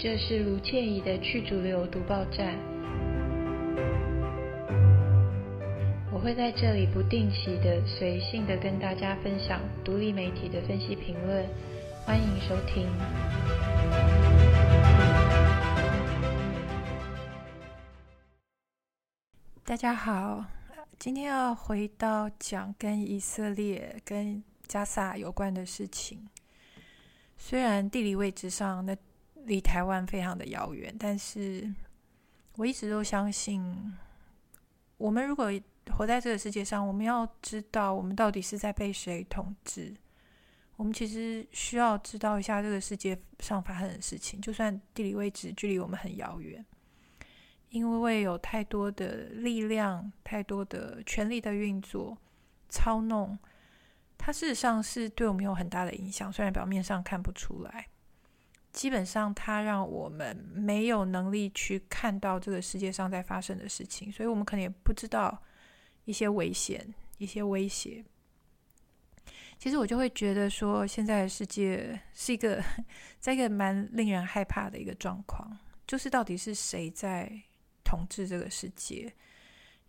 这是卢倩怡的去主流读报站。我会在这里不定期的、随性的跟大家分享独立媒体的分析评论，欢迎收听。大家好，今天要回到讲跟以色列、跟加萨有关的事情。虽然地理位置上那离台湾非常的遥远，但是我一直都相信，我们如果活在这个世界上，我们要知道我们到底是在被谁统治。我们其实需要知道一下这个世界上发生的事情，就算地理位置距离我们很遥远，因为有太多的力量、太多的权力的运作、操弄。它事实上是对我们有很大的影响，虽然表面上看不出来。基本上，它让我们没有能力去看到这个世界上在发生的事情，所以我们可能也不知道一些危险、一些威胁。其实我就会觉得说，现在的世界是一个 在一个蛮令人害怕的一个状况，就是到底是谁在统治这个世界？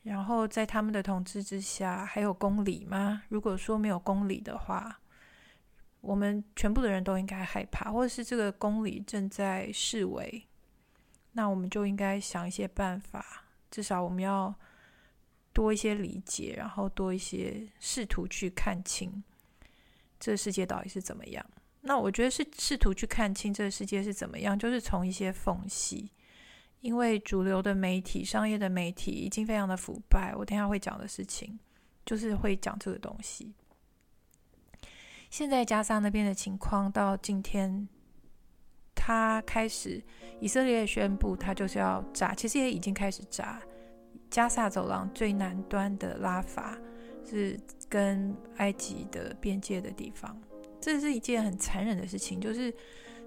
然后在他们的统治之下，还有公理吗？如果说没有公理的话，我们全部的人都应该害怕，或者是这个公理正在示威，那我们就应该想一些办法，至少我们要多一些理解，然后多一些试图去看清这个世界到底是怎么样。那我觉得是试图去看清这个世界是怎么样，就是从一些缝隙。因为主流的媒体、商业的媒体已经非常的腐败，我等下会讲的事情就是会讲这个东西。现在加萨那边的情况到今天，他开始以色列宣布他就是要炸，其实也已经开始炸。加萨走廊最南端的拉法是跟埃及的边界的地方，这是一件很残忍的事情，就是。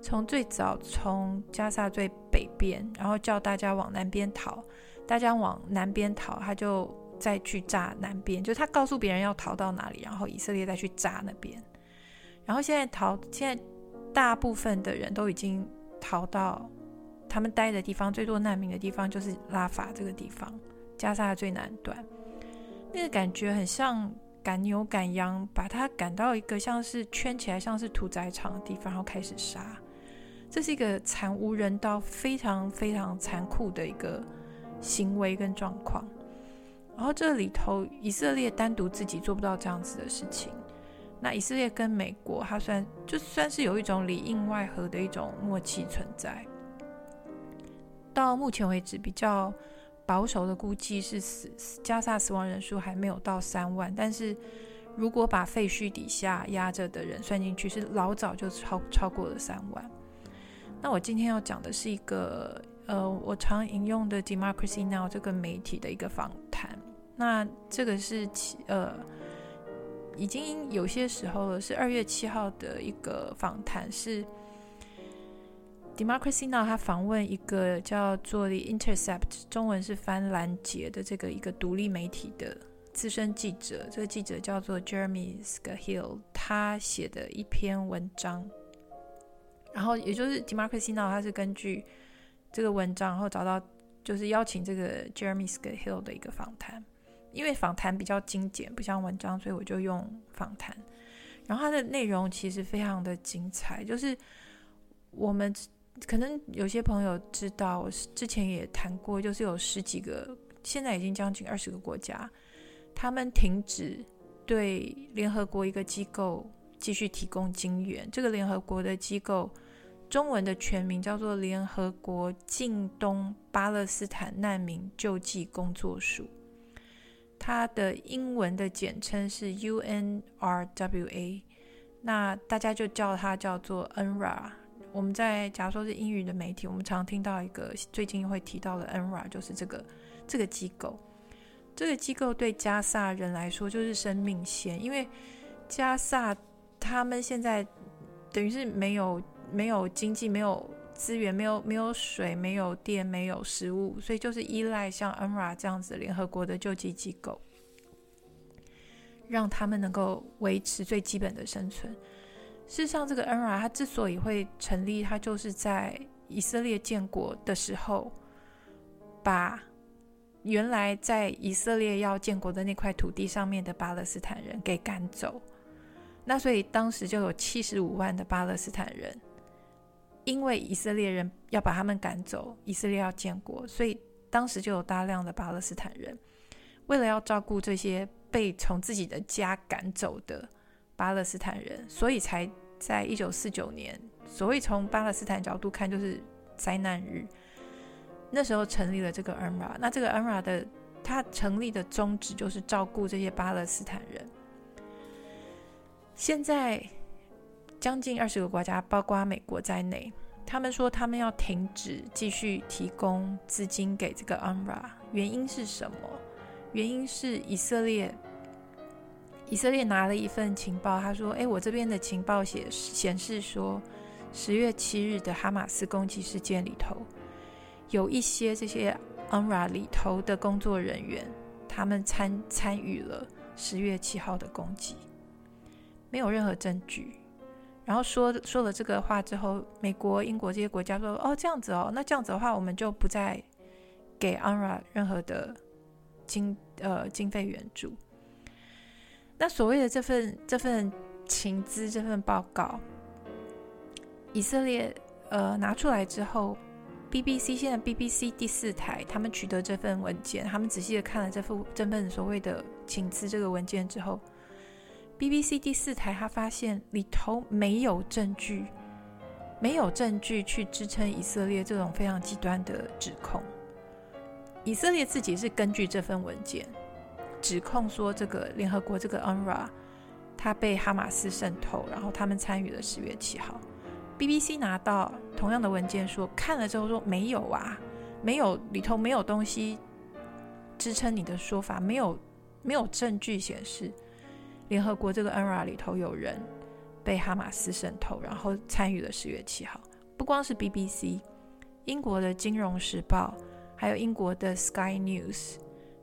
从最早从加萨最北边，然后叫大家往南边逃，大家往南边逃，他就再去炸南边，就他告诉别人要逃到哪里，然后以色列再去炸那边。然后现在逃，现在大部分的人都已经逃到他们待的地方，最多难民的地方就是拉法这个地方，加沙的最南端。那个感觉很像赶牛赶羊，把他赶到一个像是圈起来，像是屠宰场的地方，然后开始杀。这是一个惨无人道、非常非常残酷的一个行为跟状况。然后这里头，以色列单独自己做不到这样子的事情。那以色列跟美国，它算就算是有一种里应外合的一种默契存在。到目前为止，比较保守的估计是死加萨死亡人数还没有到三万，但是如果把废墟底下压着的人算进去，是老早就超超过了三万。那我今天要讲的是一个，呃，我常引用的《Democracy Now》这个媒体的一个访谈。那这个是其，呃，已经有些时候了，是二月七号的一个访谈，是《Democracy Now》他访问一个叫做《The Intercept》，中文是翻拦截的这个一个独立媒体的资深记者，这个记者叫做 Jeremy Scahill，他写的一篇文章。然后，也就是 Democracy Now，他是根据这个文章，然后找到就是邀请这个 Jeremy Scahill 的一个访谈。因为访谈比较精简，不像文章，所以我就用访谈。然后它的内容其实非常的精彩，就是我们可能有些朋友知道，之前也谈过，就是有十几个，现在已经将近二十个国家，他们停止对联合国一个机构继续提供金援。这个联合国的机构。中文的全名叫做联合国近东巴勒斯坦难民救济工作署，它的英文的简称是 UNRWA，那大家就叫它叫做 UNRA。我们在假如说是英语的媒体，我们常听到一个最近会提到的 UNRA 就是这个这个机构。这个机构对加萨人来说就是生命线，因为加萨他们现在等于是没有。没有经济，没有资源，没有没有水，没有电，没有食物，所以就是依赖像 UNRWA 这样子联合国的救济机构，让他们能够维持最基本的生存。事实上，这个 UNRWA 它之所以会成立，它就是在以色列建国的时候，把原来在以色列要建国的那块土地上面的巴勒斯坦人给赶走。那所以当时就有七十五万的巴勒斯坦人，因为以色列人要把他们赶走，以色列要建国，所以当时就有大量的巴勒斯坦人，为了要照顾这些被从自己的家赶走的巴勒斯坦人，所以才在一九四九年，所谓从巴勒斯坦角度看就是灾难日，那时候成立了这个 UNRWA。那这个 UNRWA 的它成立的宗旨就是照顾这些巴勒斯坦人。现在将近二十个国家，包括美国在内，他们说他们要停止继续提供资金给这个 UNRWA，原因是什么？原因是以色列，以色列拿了一份情报，他说：“诶，我这边的情报显显示说，十月七日的哈马斯攻击事件里头，有一些这些 UNRWA 里头的工作人员，他们参参与了十月七号的攻击。”没有任何证据，然后说说了这个话之后，美国、英国这些国家说：“哦，这样子哦，那这样子的话，我们就不再给 UNRWA 任何的经呃经费援助。”那所谓的这份这份情资、这份报告，以色列呃拿出来之后，BBC 现在 BBC 第四台他们取得这份文件，他们仔细的看了这份这份所谓的情资这个文件之后。BBC 第四台，他发现里头没有证据，没有证据去支撑以色列这种非常极端的指控。以色列自己是根据这份文件指控说，这个联合国这个 UNRWA 他被哈马斯渗透，然后他们参与了十月七号。BBC 拿到同样的文件说，看了之后说没有啊，没有里头没有东西支撑你的说法，没有没有证据显示。联合国这个 UNRWA 里头有人被哈马斯渗透，然后参与了十月七号。不光是 BBC，英国的《金融时报》还有英国的 Sky News，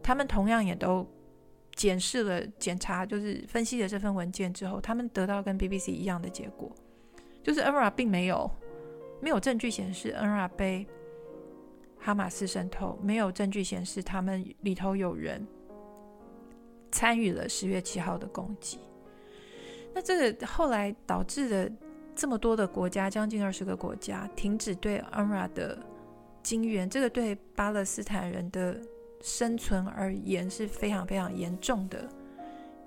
他们同样也都检视了、检查，就是分析了这份文件之后，他们得到跟 BBC 一样的结果，就是 UNRWA 并没有没有证据显示 UNRWA 被哈马斯渗透，没有证据显示他们里头有人。参与了十月七号的攻击，那这个后来导致了这么多的国家，将近二十个国家停止对 UNRWA 的经援，这个对巴勒斯坦人的生存而言是非常非常严重的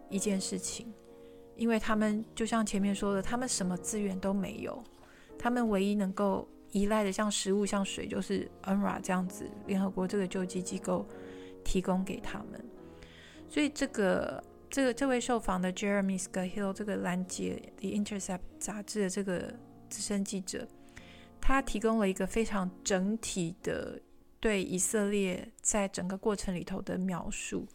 一件事情，因为他们就像前面说的，他们什么资源都没有，他们唯一能够依赖的像食物、像水，就是 UNRWA 这样子联合国这个救济机构提供给他们。所以这个这个这位受访的 Jeremy Scahill 这个拦截《The Intercept》杂志的这个资深记者，他提供了一个非常整体的对以色列在整个过程里头的描述。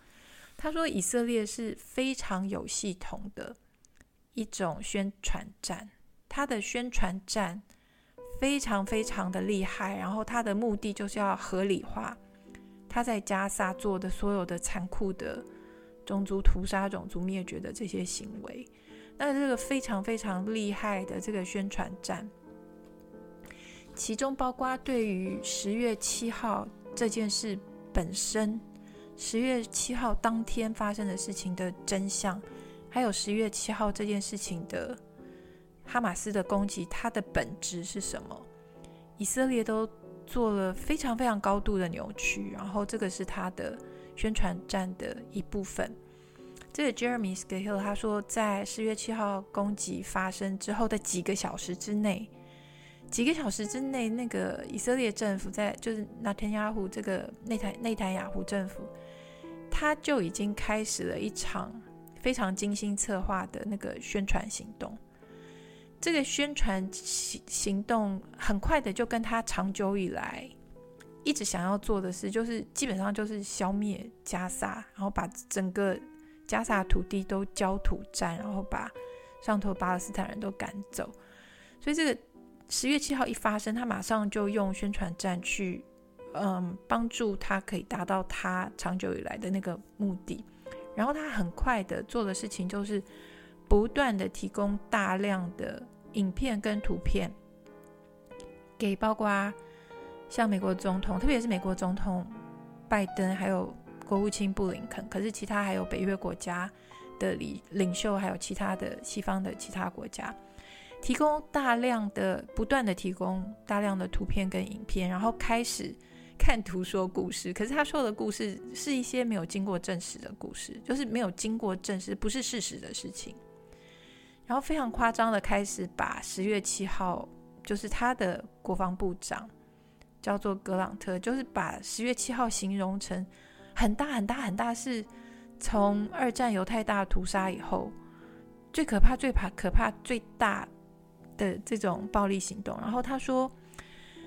他说，以色列是非常有系统的一种宣传战，他的宣传战非常非常的厉害，然后他的目的就是要合理化他在加沙做的所有的残酷的。种族屠杀、种族灭绝的这些行为，那这个非常非常厉害的这个宣传战，其中包括对于十月七号这件事本身，十月七号当天发生的事情的真相，还有十月七号这件事情的哈马斯的攻击，它的本质是什么？以色列都做了非常非常高度的扭曲，然后这个是他的。宣传战的一部分。这个 Jeremy Scahill 他说，在十月七号攻击发生之后的几个小时之内，几个小时之内，那个以色列政府在就是纳坦雅胡这个内塔内塔雅胡政府，他就已经开始了一场非常精心策划的那个宣传行动。这个宣传行行动很快的就跟他长久以来。一直想要做的事，就是基本上就是消灭加萨，然后把整个加萨土地都焦土战，然后把上头巴勒斯坦人都赶走。所以这个十月七号一发生，他马上就用宣传战去，嗯，帮助他可以达到他长久以来的那个目的。然后他很快的做的事情，就是不断的提供大量的影片跟图片。给包括像美国总统，特别是美国总统拜登，还有国务卿布林肯，可是其他还有北约国家的领领袖，还有其他的西方的其他国家，提供大量的、不断的提供大量的图片跟影片，然后开始看图说故事。可是他说的故事是一些没有经过证实的故事，就是没有经过证实，不是事实的事情。然后非常夸张的开始把十月七号，就是他的国防部长叫做格朗特，就是把十月七号形容成很大很大很大，是从二战犹太大屠杀以后最可怕、最怕、可怕最大的这种暴力行动。然后他说，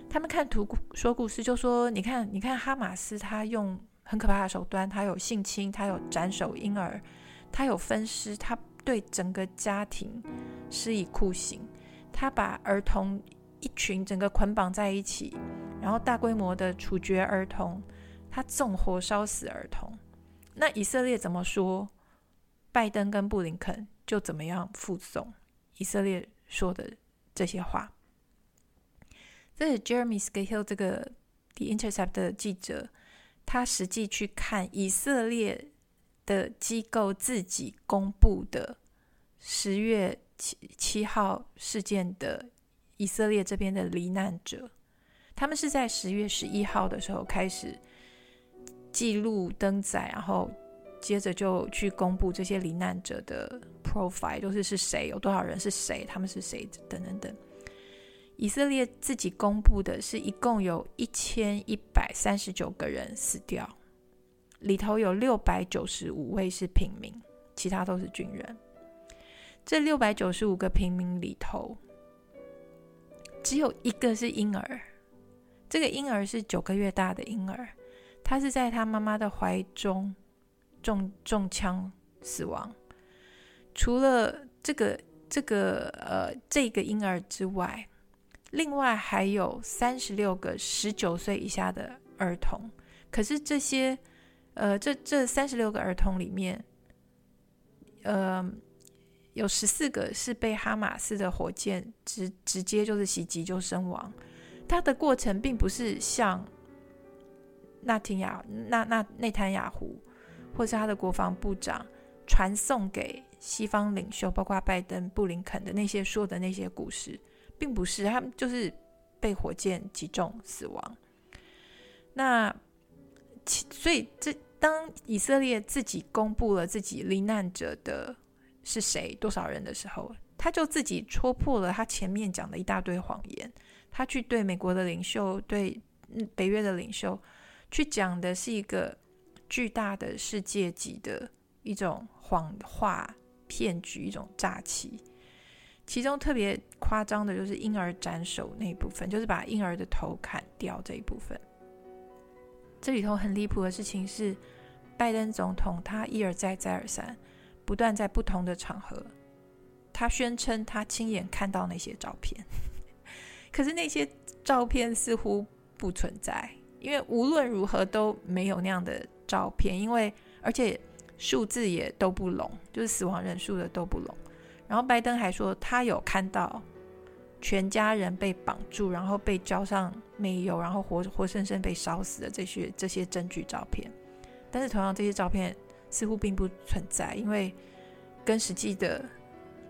他们看图说故事，就说你看，你看哈马斯他用很可怕的手段，他有性侵，他有斩首婴儿，他有分尸，他。对整个家庭施以酷刑，他把儿童一群整个捆绑在一起，然后大规模的处决儿童，他纵火烧死儿童。那以色列怎么说？拜登跟布林肯就怎么样附送以色列说的这些话。这是 Jeremy Scahill 这个 The Intercept 的记者，他实际去看以色列。的机构自己公布的十月七七号事件的以色列这边的罹难者，他们是在十月十一号的时候开始记录登载，然后接着就去公布这些罹难者的 profile，就是是谁，有多少人是谁，他们是谁等等等。以色列自己公布的是一共有一千一百三十九个人死掉。里头有六百九十五位是平民，其他都是军人。这六百九十五个平民里头，只有一个是婴儿。这个婴儿是九个月大的婴儿，他是在他妈妈的怀中中中枪死亡。除了这个这个呃这个婴儿之外，另外还有三十六个十九岁以下的儿童。可是这些。呃，这这三十六个儿童里面，呃，有十四个是被哈马斯的火箭直直接就是袭击就身亡。他的过程并不是像纳廷雅纳纳内坦雅胡或是他的国防部长传送给西方领袖，包括拜登、布林肯的那些说的那些故事，并不是他们就是被火箭击中死亡。那。所以，这当以色列自己公布了自己罹难者的是谁、多少人的时候，他就自己戳破了他前面讲的一大堆谎言。他去对美国的领袖、对北约的领袖去讲的是一个巨大的世界级的一种谎话骗局、一种诈欺。其中特别夸张的就是婴儿斩首那一部分，就是把婴儿的头砍掉这一部分。这里头很离谱的事情是，拜登总统他一而再再而三，不断在不同的场合，他宣称他亲眼看到那些照片，可是那些照片似乎不存在，因为无论如何都没有那样的照片，因为而且数字也都不拢，就是死亡人数的都不拢。然后拜登还说他有看到。全家人被绑住，然后被浇上煤油，然后活活生生被烧死的这些这些证据照片，但是同样这些照片似乎并不存在，因为跟实际的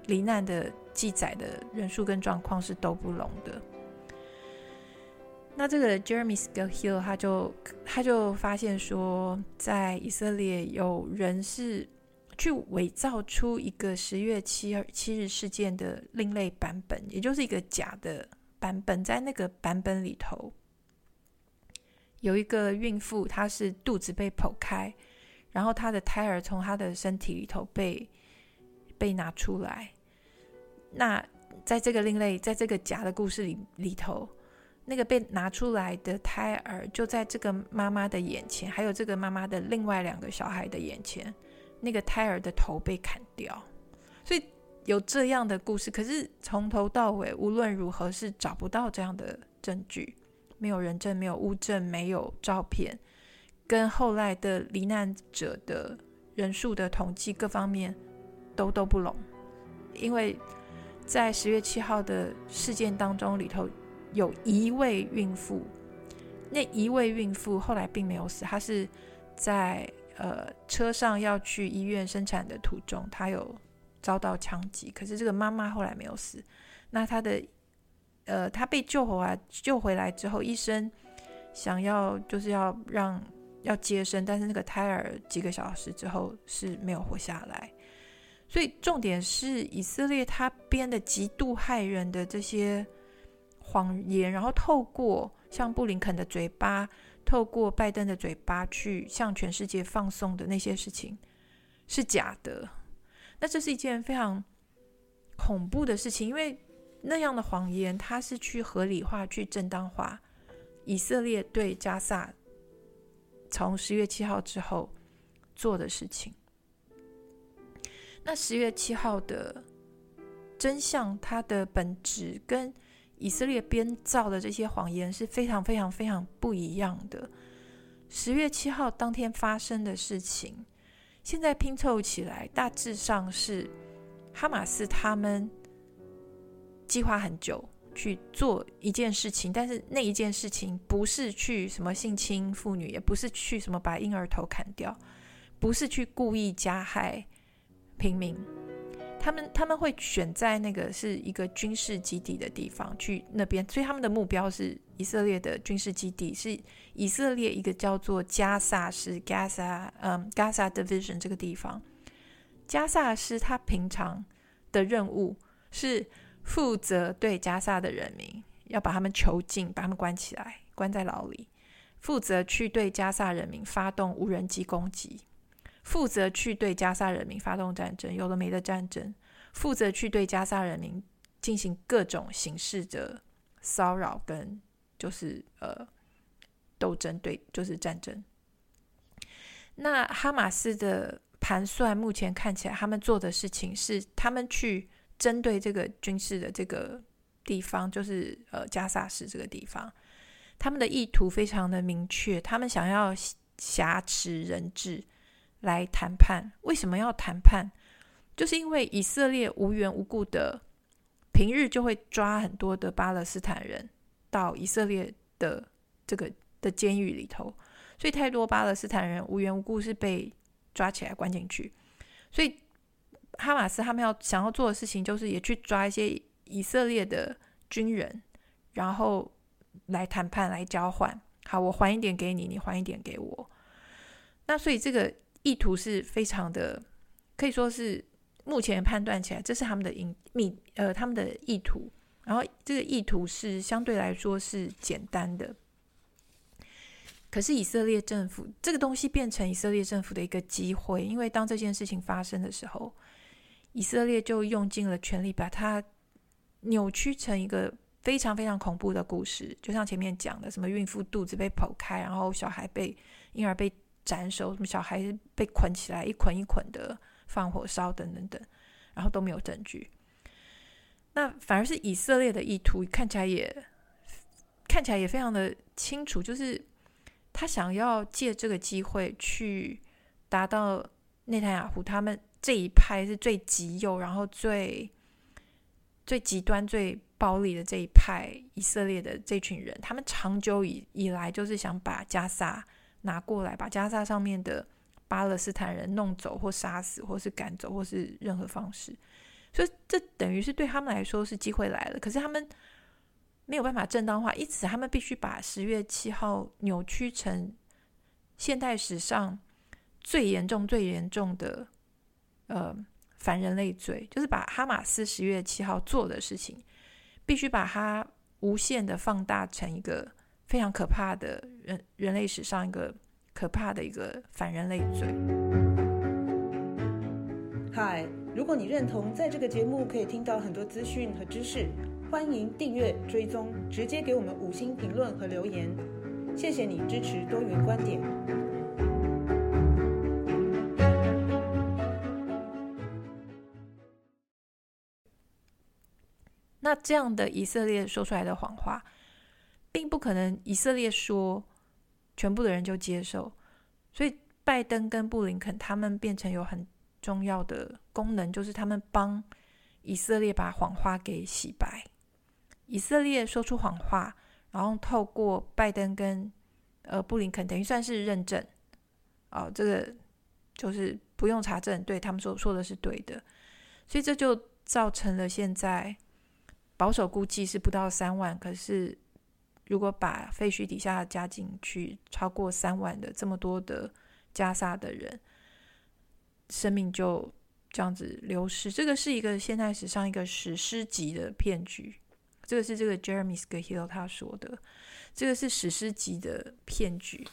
罹难的记载的人数跟状况是都不拢的。那这个 Jeremy Scahill 他就他就发现说，在以色列有人是。去伪造出一个十月七日七日事件的另类版本，也就是一个假的版本。在那个版本里头，有一个孕妇，她是肚子被剖开，然后她的胎儿从她的身体里头被被拿出来。那在这个另类，在这个假的故事里里头，那个被拿出来的胎儿就在这个妈妈的眼前，还有这个妈妈的另外两个小孩的眼前。那个胎儿的头被砍掉，所以有这样的故事。可是从头到尾，无论如何是找不到这样的证据，没有人证，没有物证，没有照片，跟后来的罹难者的人数的统计各方面都都不拢。因为在十月七号的事件当中里头，有一位孕妇，那一位孕妇后来并没有死，她是在呃车上要去医院生产的途中，她有遭到枪击，可是这个妈妈后来没有死。那她的呃，她被救回来，救回来之后，医生想要就是要让要接生，但是那个胎儿几个小时之后是没有活下来。所以重点是以色列他编的极度害人的这些谎言，然后透过像布林肯的嘴巴，透过拜登的嘴巴去向全世界放送的那些事情是假的。那这是一件非常恐怖的事情，因为那样的谎言，它是去合理化、去正当化以色列对加萨从十月七号之后做的事情。那十月七号的真相，它的本质跟以色列编造的这些谎言是非常非常非常不一样的。十月七号当天发生的事情，现在拼凑起来，大致上是哈马斯他们计划很久去做一件事情，但是那一件事情不是去什么性侵妇女，也不是去什么把婴儿头砍掉，不是去故意加害。平民，他们他们会选在那个是一个军事基地的地方去那边，所以他们的目标是以色列的军事基地，是以色列一个叫做加萨市 Gaza，嗯，Gaza Division 这个地方。加萨市他平常的任务是负责对加萨的人民要把他们囚禁，把他们关起来，关在牢里，负责去对加萨人民发动无人机攻击。负责去对加沙人民发动战争，有的没的战争；负责去对加沙人民进行各种形式的骚扰跟就是呃斗争，对，就是战争。那哈马斯的盘算，目前看起来他们做的事情是，他们去针对这个军事的这个地方，就是呃加萨市这个地方，他们的意图非常的明确，他们想要挟持人质。来谈判，为什么要谈判？就是因为以色列无缘无故的平日就会抓很多的巴勒斯坦人到以色列的这个的监狱里头，所以太多巴勒斯坦人无缘无故是被抓起来关进去。所以哈马斯他们要想要做的事情，就是也去抓一些以色列的军人，然后来谈判，来交换。好，我还一点给你，你还一点给我。那所以这个。意图是非常的，可以说是目前判断起来，这是他们的隐秘呃，他们的意图。然后这个意图是相对来说是简单的，可是以色列政府这个东西变成以色列政府的一个机会，因为当这件事情发生的时候，以色列就用尽了全力把它扭曲成一个非常非常恐怖的故事，就像前面讲的，什么孕妇肚子被剖开，然后小孩被婴儿被。斩首，什么小孩被捆起来，一捆一捆的放火烧，等等等，然后都没有证据。那反而是以色列的意图看起来也看起来也非常的清楚，就是他想要借这个机会去达到内塔尼亚胡他们这一派是最极右，然后最最极端、最暴力的这一派以色列的这群人，他们长久以以来就是想把加萨。拿过来，把加沙上面的巴勒斯坦人弄走，或杀死，或是赶走，或是任何方式。所以这等于是对他们来说是机会来了。可是他们没有办法正当化，因此他们必须把十月七号扭曲成现代史上最严重、最严重的呃反人类罪，就是把哈马斯十月七号做的事情，必须把它无限的放大成一个。非常可怕的人，人类史上一个可怕的一个反人类罪。嗨，如果你认同在这个节目可以听到很多资讯和知识，欢迎订阅追踪，直接给我们五星评论和留言。谢谢你支持多元观点。那这样的以色列说出来的谎话。并不可能，以色列说全部的人就接受，所以拜登跟布林肯他们变成有很重要的功能，就是他们帮以色列把谎话给洗白。以色列说出谎话，然后透过拜登跟呃布林肯，等于算是认证，哦，这个就是不用查证，对他们说说的是对的，所以这就造成了现在保守估计是不到三万，可是如果把废墟底下加进去，超过三万的这么多的加萨的人，生命就。这样子流失，这个是一个现代史上一个史诗级的骗局。这个是这个 Jeremy Scahill 他说的，这个是史诗级的骗局。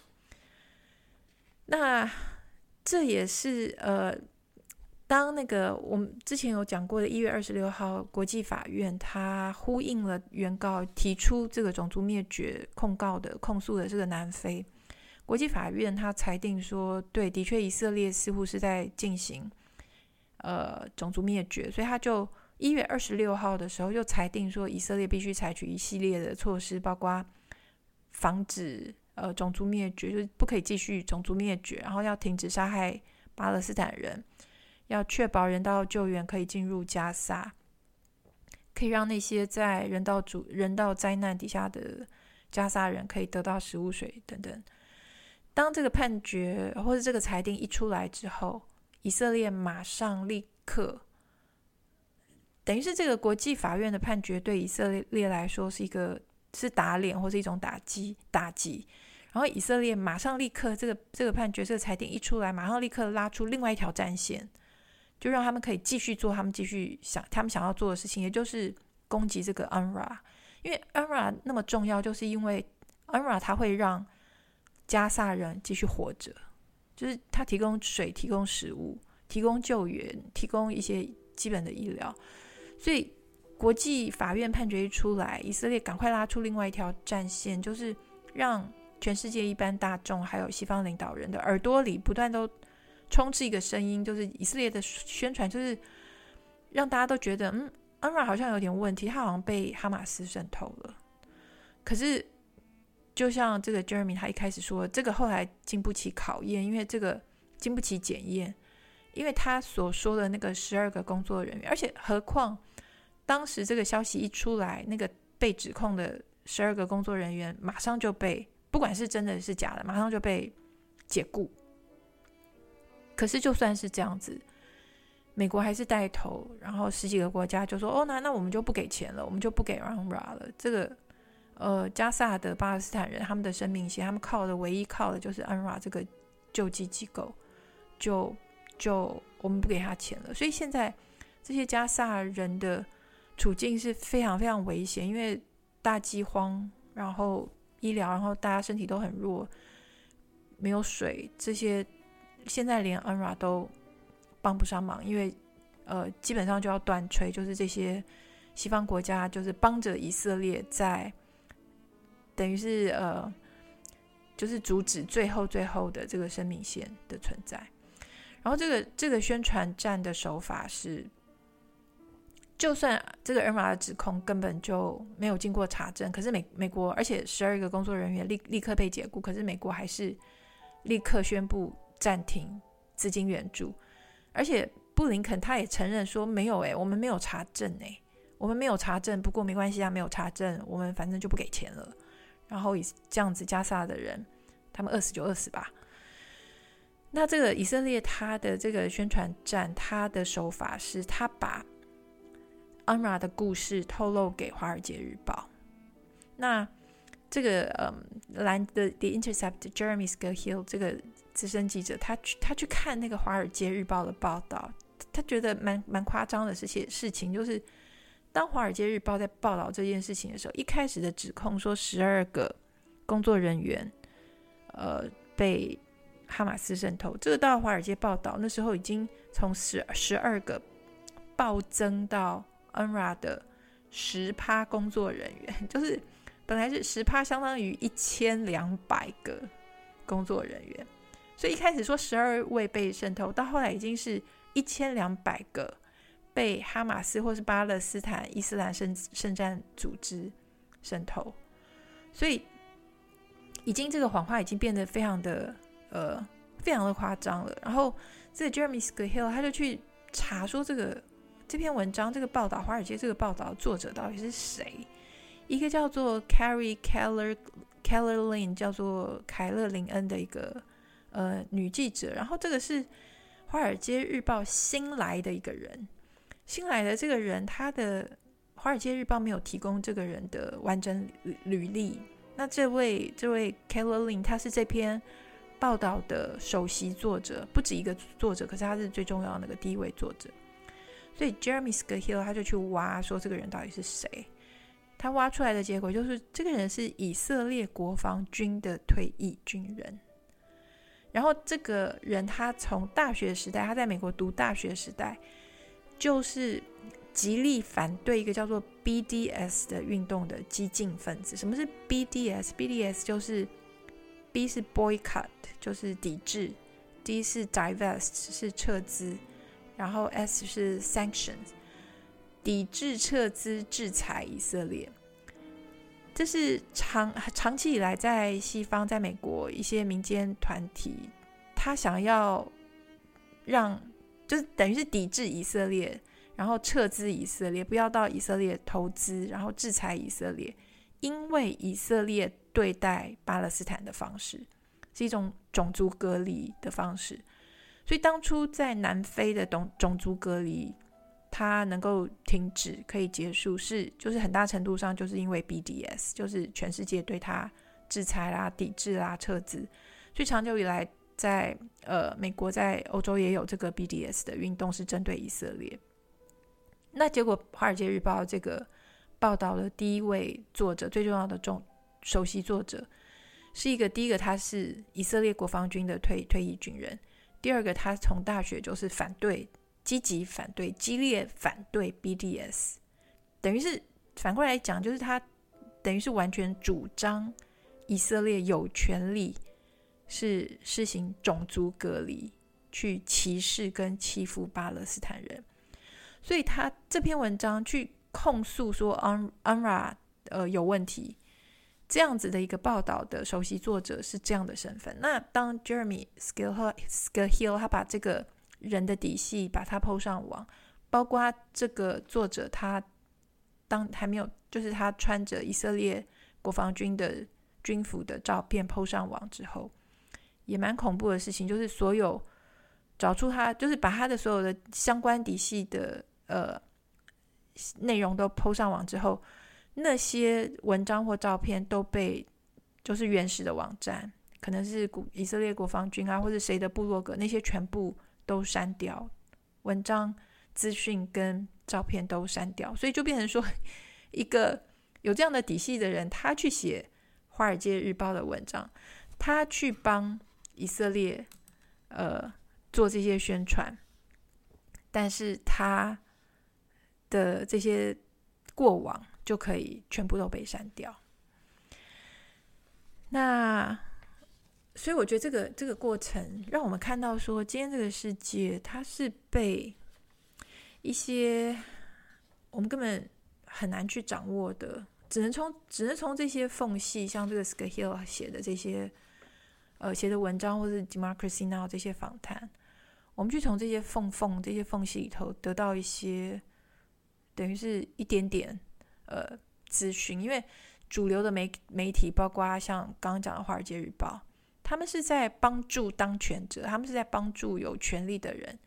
那这也是呃，当那个我们之前有讲过的，一月二十六号，国际法院他呼应了原告提出这个种族灭绝控告的控诉的这个南非国际法院，他裁定说，对，的确以色列似乎是在进行。呃，种族灭绝，所以他就一月二十六号的时候就裁定说，以色列必须采取一系列的措施，包括防止呃种族灭绝，就是不可以继续种族灭绝，然后要停止杀害巴勒斯坦人，要确保人道救援可以进入加沙，可以让那些在人道主人道灾难底下的加沙人可以得到食物、水等等。当这个判决或者这个裁定一出来之后，以色列马上立刻，等于是这个国际法院的判决对以色列来说是一个是打脸或是一种打击打击。然后以色列马上立刻这个这个判决这个裁定一出来，马上立刻拉出另外一条战线，就让他们可以继续做他们继续想他们想要做的事情，也就是攻击这个 UNRWA。因为 UNRWA 那么重要，就是因为 UNRWA 它会让加萨人继续活着。就是他提供水、提供食物、提供救援、提供一些基本的医疗，所以国际法院判决一出来，以色列赶快拉出另外一条战线，就是让全世界一般大众还有西方领导人的耳朵里不断都充斥一个声音，就是以色列的宣传，就是让大家都觉得，嗯，UNRWA 好像有点问题，他好像被哈马斯渗透了，可是。就像这个 Jeremy 他一开始说，这个后来经不起考验，因为这个经不起检验，因为他所说的那个十二个工作人员，而且何况当时这个消息一出来，那个被指控的十二个工作人员马上就被，不管是真的是假的，马上就被解雇。可是就算是这样子，美国还是带头，然后十几个国家就说：“哦，那那我们就不给钱了，我们就不给 UNRWA 了。”这个。呃，加萨的巴勒斯坦人，他们的生命线，他们靠的唯一靠的就是 UNRWA 这个救济机构，就就我们不给他钱了。所以现在这些加萨人的处境是非常非常危险，因为大饥荒，然后医疗，然后大家身体都很弱，没有水，这些现在连 UNRWA 都帮不上忙，因为呃，基本上就要断炊，就是这些西方国家就是帮着以色列在。等于是呃，就是阻止最后最后的这个生命线的存在。然后这个这个宣传战的手法是，就算这个 NRA 的指控根本就没有经过查证，可是美美国，而且十二个工作人员立立刻被解雇，可是美国还是立刻宣布暂停资金援助，而且布林肯他也承认说没有哎、欸，我们没有查证哎、我们没有查证，不过没关系啊，没有查证，我们反正就不给钱了。然后以这样子加萨的人，他们饿死就饿死吧。那这个以色列他的这个宣传战，他的手法是他把 UNRWA 的故事透露给《华尔街日报》。那这个嗯，蓝的 The Intercept Jeremy Scahill 这个资深记者，他去他去看那个《华尔街日报》的报道，他觉得蛮蛮夸张的这些事情，就是。当《华尔街日报》在报道这件事情的时候，一开始的指控说十二个工作人员，呃，被哈马斯渗透。这个到《华尔街》报道那时候已经从十十二个暴增到 UNRWA 的十趴工作人员，就是本来是十趴，相当于一千两百个工作人员。所以一开始说十二位被渗透，到后来已经是一千两百个。被哈马斯或是巴勒斯坦伊斯兰圣圣战组织渗透，所以已经这个谎话已经变得非常的呃非常的夸张了。然后这个 Jeremy Scahill 他就去查说这个这篇文章这个报道华尔街这个报道作者到底是谁？一个叫做 Carrie Keller Keller Lynn，叫做凯勒林恩的一个呃女记者。然后这个是《华尔街日报》新来的一个人，新来的这个人，他的《华尔街日报》没有提供这个人的完整履历。那这位这位 Keller Lynn，他是这篇报道的首席作者，不止一个作者，可是他是最重要的那个第一位作者。所以 Jeremy Scahill 他就去挖，说这个人到底是谁？他挖出来的结果就是，这个人是以色列国防军的退役军人。然后这个人他从大学时代，他在美国读大学时代，就是极力反对一个叫做 BDS 的运动的激进分子。什么是 BDS？BDS 就是 B 是 boycott，就是抵制；D 是 divest，是撤资。然后 S 是 sanctions，抵制、撤资、制裁以色列。这是长长期以来在西方，在美国一些民间团体，他想要让，就是等于是抵制以色列，然后撤资以色列，不要到以色列投资，然后制裁以色列，因为以色列对待巴勒斯坦的方式是一种种族隔离的方式。所以当初在南非的种种族隔离，它能够停止，可以结束，是就是很大程度上就是因为 BDS，就是全世界对它制裁啦、抵制啦、撤资。所以长久以来在，呃美国在欧洲也有这个 BDS 的运动，是针对以色列。那结果《华尔街日报》这个报道的第一位作者，最重要的重首席作者，是一个第一个他是以色列国防军的退退役军人。第二个，他从大学就是反对，积极反对，激烈反对 BDS，等于是反过来讲，就是他等于是完全主张以色列有权利是实行种族隔离，去歧视跟欺负巴勒斯坦人，所以他这篇文章去控诉说 UNRWA 呃有问题。这样子的一个报道的首席作者是这样的身份。那当 Jeremy Scahill 他把这个人的底细把他 PO 上网，包括这个作者他当还没有，就是他穿着以色列国防军的军服的照片 PO 上网之后，也蛮恐怖的事情，就是所有找出他，就是把他的所有的相关底细的呃内容都 PO 上网之后。那些文章或照片都被，就是原始的网站，可能是古以色列国防军啊，或者谁的部落格，那些全部都删掉，文章、资讯跟照片都删掉，所以就变成说，一个有这样的底细的人，他去写《华尔街日报》的文章，他去帮以色列呃做这些宣传，但是他的这些过往。就可以全部都被删掉。那所以我觉得这个这个过程让我们看到说，今天这个世界它是被一些我们根本很难去掌握的，只能从只能从这些缝隙，像这个 Skahill 写的这些呃写的文章，或是 Democracy Now 这些访谈，我们去从这些缝缝这些缝隙里头得到一些等于是一点点。呃，资讯，因为主流的媒媒体，包括像刚刚讲的《华尔街日报》，他们是在帮助当权者，他们是在帮助有权力的人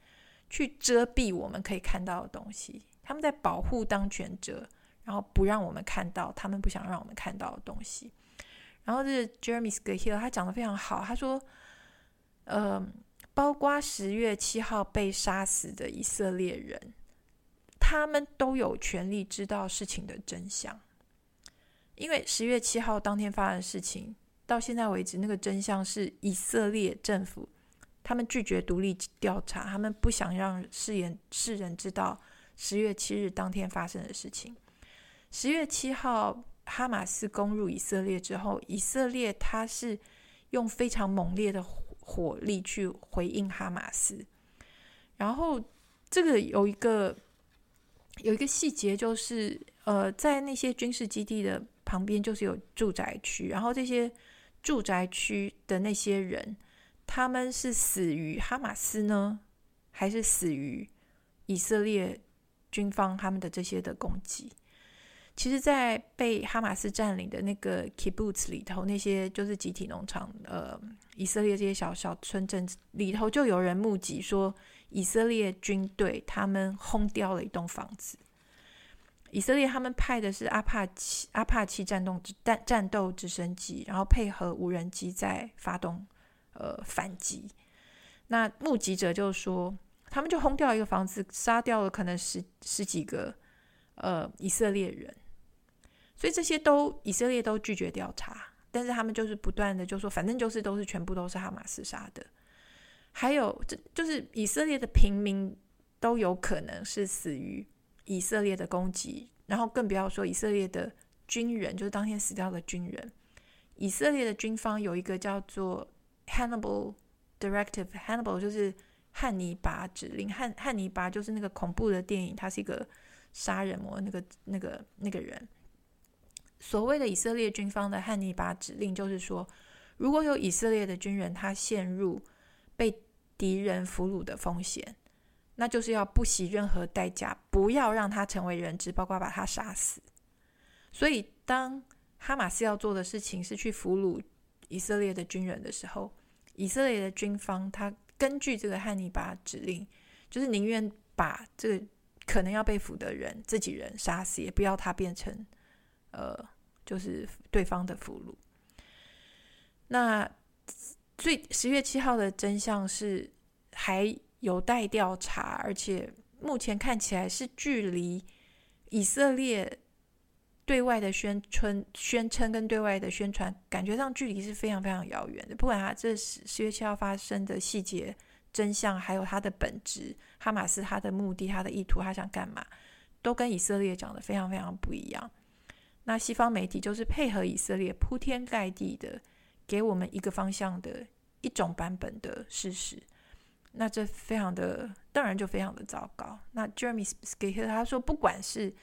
去遮蔽我们可以看到的东西，他们在保护当权者，然后不让我们看到他们不想让我们看到的东西。然后这是 Jeremy Scahill，他讲得非常好，他说，呃，包括十月七号被杀死的以色列人。他们都有权利知道事情的真相，因为十月七号当天发生的事情，到现在为止，那个真相是以色列政府他们拒绝独立调查，他们不想让世人世人知道十月七日当天发生的事情。十月七号，哈马斯攻入以色列之后，以色列他是用非常猛烈的火力去回应哈马斯，然后这个有一个。有一个细节就是，呃，在那些军事基地的旁边，就是有住宅区，然后这些住宅区的那些人，他们是死于哈马斯呢，还是死于以色列军方他们的这些的攻击？其实，在被哈马斯占领的那个 kibbutz 里头，那些就是集体农场，呃，以色列这些小小村镇里头，就有人目击说，以色列军队他们轰掉了一栋房子。以色列他们派的是阿帕奇阿帕奇战斗战战斗直升机，然后配合无人机在发动呃反击。那目击者就说，他们就轰掉一个房子，杀掉了可能十十几个呃以色列人。所以这些都以色列都拒绝调查，但是他们就是不断的就说，反正就是都是全部都是哈马斯杀的。还有这就是以色列的平民都有可能是死于以色列的攻击，然后更不要说以色列的军人，就是当天死掉的军人。以色列的军方有一个叫做 Hannibal Directive，Hannibal 就是汉尼拔指令，汉汉尼拔就是那个恐怖的电影，他是一个杀人魔，那个那个那个人。所谓的以色列军方的汉尼拔指令，就是说，如果有以色列的军人他陷入被敌人俘虏的风险，那就是要不惜任何代价，不要让他成为人质，包括把他杀死。所以，当哈马斯要做的事情是去俘虏以色列的军人的时候，以色列的军方他根据这个汉尼拔指令，就是宁愿把这个可能要被俘的人自己人杀死，也不要他变成。呃，就是对方的俘虏。那最十月七号的真相是还有待调查，而且目前看起来是距离以色列对外的宣称、宣称跟对外的宣传，感觉上距离是非常非常遥远的。不管他这十十月七号发生的细节、真相，还有他的本质，哈马斯他的目的、他的意图，他想干嘛，都跟以色列讲的非常非常不一样。那西方媒体就是配合以色列铺天盖地的给我们一个方向的一种版本的事实，那这非常的当然就非常的糟糕。那 Jeremy Scahill 他说，不管是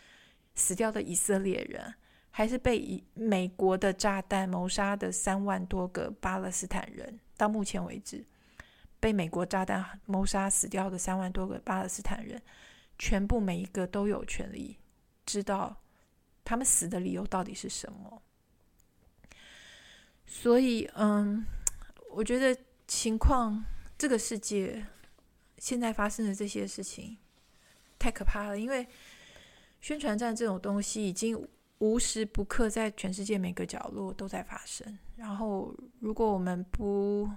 死掉的以色列人，还是被以美国的炸弹谋杀的三万多个巴勒斯坦人，到目前为止被美国炸弹谋杀死掉的三万多个巴勒斯坦人，全部每一个都有权利知道。他们死的理由到底是什么？所以，嗯，我觉得情况，这个世界现在发生的这些事情太可怕了。因为宣传战这种东西已经无时不刻在全世界每个角落都在发生。然后，如果我们不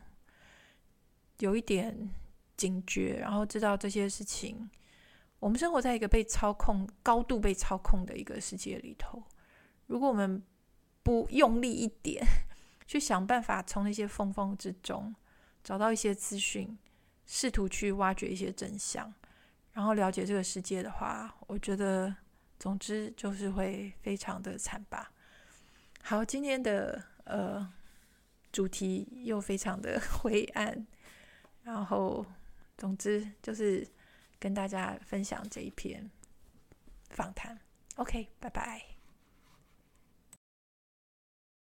有一点警觉，然后知道这些事情。我们生活在一个被操控、高度被操控的一个世界里头。如果我们不用力一点，去想办法从那些缝缝之中找到一些资讯，试图去挖掘一些真相，然后了解这个世界的话，我觉得，总之就是会非常的惨吧。好，今天的呃主题又非常的 灰暗，然后总之就是。跟大家分享这一篇访谈，OK，拜拜。